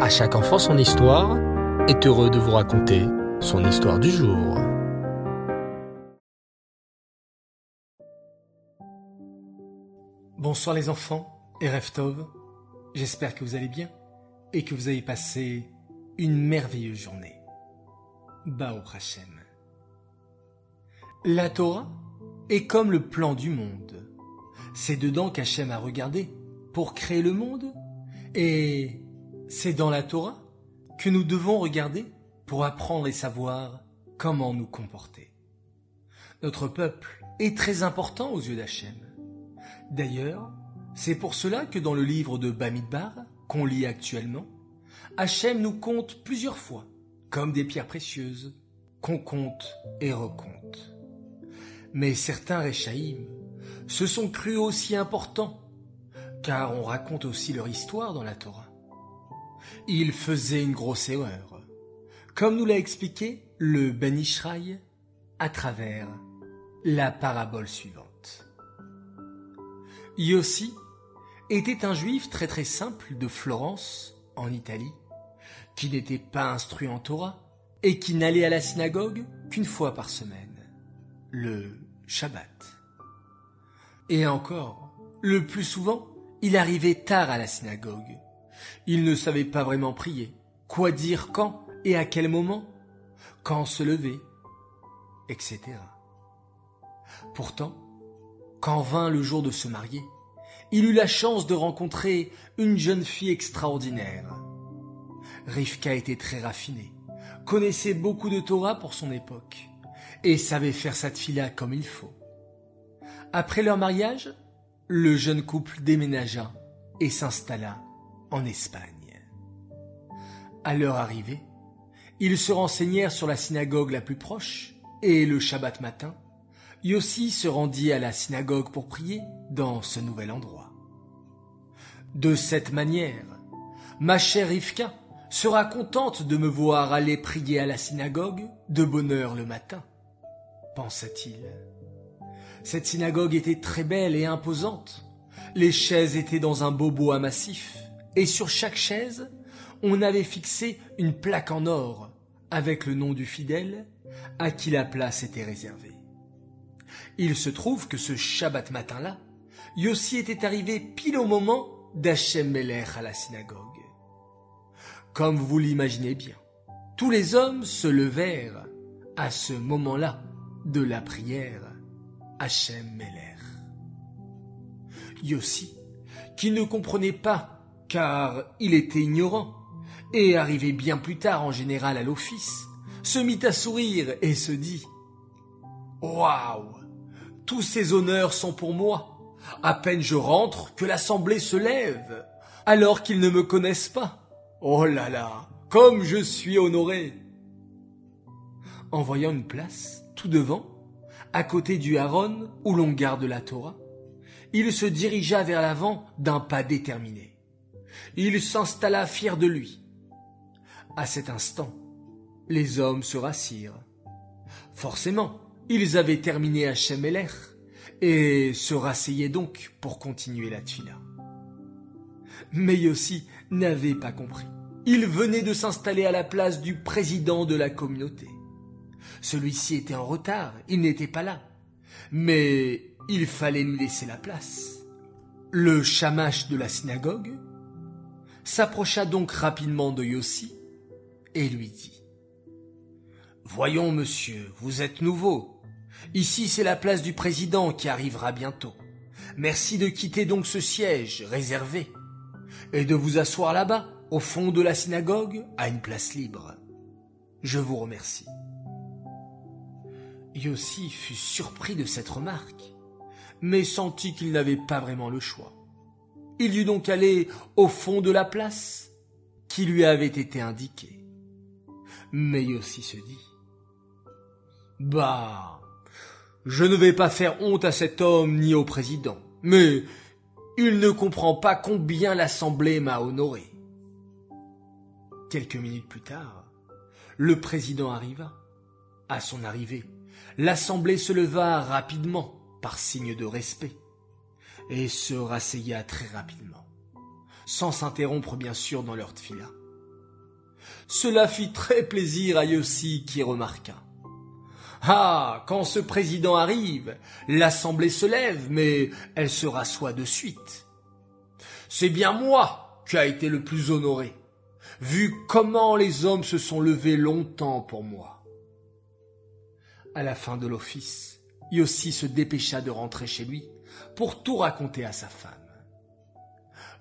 À chaque enfant son histoire est heureux de vous raconter son histoire du jour. Bonsoir les enfants et Reftov, j'espère que vous allez bien et que vous avez passé une merveilleuse journée. Bao Hashem. La Torah est comme le plan du monde. C'est dedans qu'Hachem a regardé pour créer le monde et c'est dans la Torah que nous devons regarder pour apprendre et savoir comment nous comporter. Notre peuple est très important aux yeux d'Hachem. D'ailleurs, c'est pour cela que dans le livre de Bamidbar, qu'on lit actuellement, Hachem nous compte plusieurs fois, comme des pierres précieuses, qu'on compte et recompte. Mais certains Réchaïm se sont crus aussi importants, car on raconte aussi leur histoire dans la Torah. Ils faisaient une grosse erreur, comme nous l'a expliqué le Ben Ishraï à travers la parabole suivante. Yossi était un juif très très simple de Florence, en Italie, qui n'était pas instruit en Torah et qui n'allait à la synagogue qu'une fois par semaine, le Shabbat. Et encore, le plus souvent, il arrivait tard à la synagogue. Il ne savait pas vraiment prier, quoi dire quand et à quel moment, quand se lever, etc. Pourtant, quand vint le jour de se marier, il eut la chance de rencontrer une jeune fille extraordinaire. Rivka était très raffinée, connaissait beaucoup de Torah pour son époque, et savait faire sa tfila comme il faut. Après leur mariage, le jeune couple déménagea et s'installa Espagne. À leur arrivée, ils se renseignèrent sur la synagogue la plus proche, et le Shabbat matin, Yossi se rendit à la synagogue pour prier dans ce nouvel endroit. De cette manière, ma chère Rivka sera contente de me voir aller prier à la synagogue de bonne heure le matin, pensa-t-il. Cette synagogue était très belle et imposante. Les chaises étaient dans un beau bois massif, et sur chaque chaise, on avait fixé une plaque en or avec le nom du fidèle à qui la place était réservée. Il se trouve que ce Shabbat matin-là, Yossi était arrivé pile au moment d'Hachem Meler à la synagogue. Comme vous l'imaginez bien, tous les hommes se levèrent à ce moment-là de la prière Hachem Meler. Yossi, qui ne comprenait pas car il était ignorant et arrivé bien plus tard en général à l'office, se mit à sourire et se dit Waouh Tous ces honneurs sont pour moi. À peine je rentre que l'assemblée se lève, alors qu'ils ne me connaissent pas. Oh là là Comme je suis honoré En voyant une place, tout devant, à côté du Haron où l'on garde la Torah, il se dirigea vers l'avant d'un pas déterminé. Il s'installa fier de lui. À cet instant, les hommes se rassirent. Forcément, ils avaient terminé à Shemeler et se rasseyaient donc pour continuer la tfila. Mais Yossi n'avait pas compris. Il venait de s'installer à la place du président de la communauté. Celui-ci était en retard, il n'était pas là. Mais il fallait lui laisser la place. Le chamache de la synagogue s'approcha donc rapidement de Yossi et lui dit Voyons, monsieur, vous êtes nouveau. Ici, c'est la place du président qui arrivera bientôt. Merci de quitter donc ce siège réservé et de vous asseoir là-bas, au fond de la synagogue, à une place libre. Je vous remercie. Yossi fut surpris de cette remarque, mais sentit qu'il n'avait pas vraiment le choix. Il dut donc aller au fond de la place qui lui avait été indiquée. Mais Yossi se dit Bah, je ne vais pas faire honte à cet homme ni au président, mais il ne comprend pas combien l'Assemblée m'a honoré. Quelques minutes plus tard, le président arriva. À son arrivée, l'Assemblée se leva rapidement par signe de respect et se rasseyait très rapidement, sans s'interrompre bien sûr dans leur tfila. Cela fit très plaisir à Yossi qui remarqua. Ah, quand ce président arrive, l'assemblée se lève, mais elle se rassoit de suite. C'est bien moi qui a été le plus honoré, vu comment les hommes se sont levés longtemps pour moi. À la fin de l'office, Yossi se dépêcha de rentrer chez lui pour tout raconter à sa femme.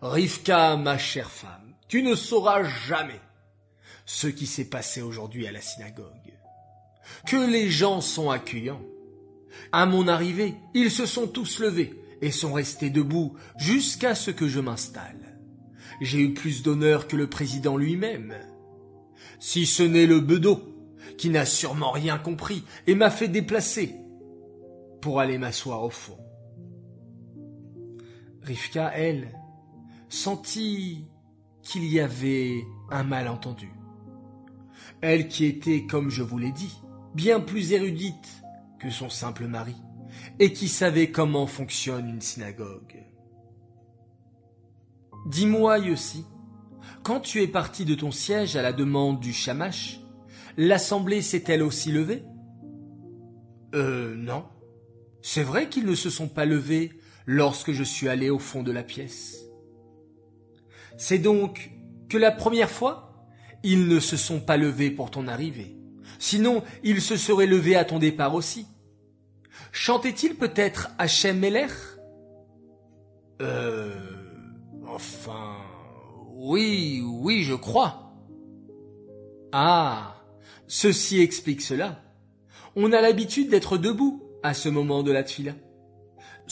Rivka, ma chère femme, tu ne sauras jamais ce qui s'est passé aujourd'hui à la synagogue. Que les gens sont accueillants. À mon arrivée, ils se sont tous levés et sont restés debout jusqu'à ce que je m'installe. J'ai eu plus d'honneur que le président lui-même. Si ce n'est le bedeau, qui n'a sûrement rien compris et m'a fait déplacer pour aller m'asseoir au fond. Rivka, elle, sentit qu'il y avait un malentendu. Elle qui était, comme je vous l'ai dit, bien plus érudite que son simple mari, et qui savait comment fonctionne une synagogue. Dis-moi, Yossi, quand tu es parti de ton siège à la demande du Shamash, l'assemblée s'est-elle aussi levée? Euh, non. C'est vrai qu'ils ne se sont pas levés lorsque je suis allé au fond de la pièce. C'est donc que la première fois, ils ne se sont pas levés pour ton arrivée. Sinon, ils se seraient levés à ton départ aussi. Chantait-il peut-être Hachem Meller? Euh. Enfin. Oui, oui, je crois. Ah. Ceci explique cela. On a l'habitude d'être debout à ce moment de la tfila.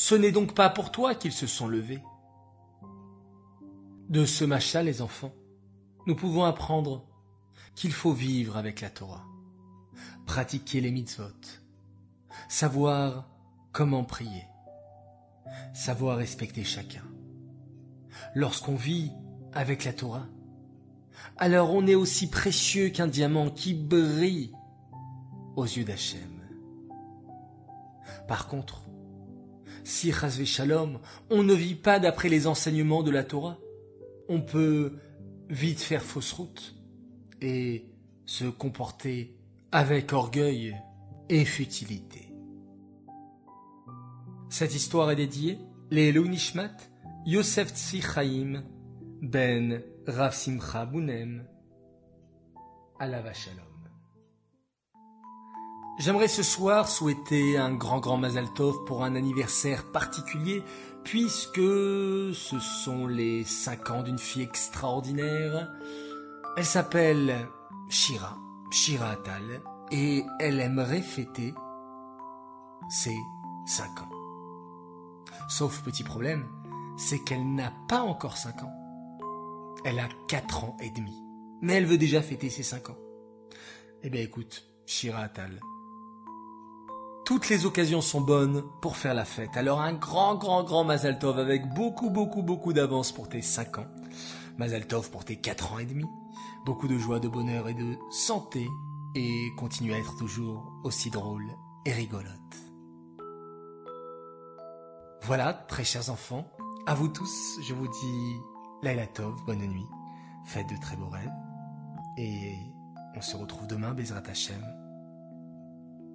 Ce n'est donc pas pour toi qu'ils se sont levés. De ce macha, les enfants, nous pouvons apprendre qu'il faut vivre avec la Torah, pratiquer les mitzvot, savoir comment prier, savoir respecter chacun. Lorsqu'on vit avec la Torah, alors on est aussi précieux qu'un diamant qui brille aux yeux d'Hachem. Par contre, si Chazvé Shalom, on ne vit pas d'après les enseignements de la Torah, on peut vite faire fausse route et se comporter avec orgueil et futilité. Cette histoire est dédiée les Nishmat Yosef Tzvi Chaim ben Rav Simcha Alava Shalom. J'aimerais ce soir souhaiter un grand grand Mazal Tov pour un anniversaire particulier puisque ce sont les cinq ans d'une fille extraordinaire. Elle s'appelle Shira, Shira Atal, et elle aimerait fêter ses cinq ans. Sauf petit problème, c'est qu'elle n'a pas encore cinq ans. Elle a quatre ans et demi. Mais elle veut déjà fêter ses cinq ans. Eh bien écoute, Shira Atal, toutes les occasions sont bonnes pour faire la fête. Alors un grand, grand, grand Mazal Tov avec beaucoup, beaucoup, beaucoup d'avance pour tes 5 ans. Mazal Tov pour tes 4 ans et demi. Beaucoup de joie, de bonheur et de santé. Et continue à être toujours aussi drôle et rigolote. Voilà, très chers enfants, à vous tous, je vous dis Laila Tov, bonne nuit, faites de très beaux rêves. Et on se retrouve demain, Bezrat Hashem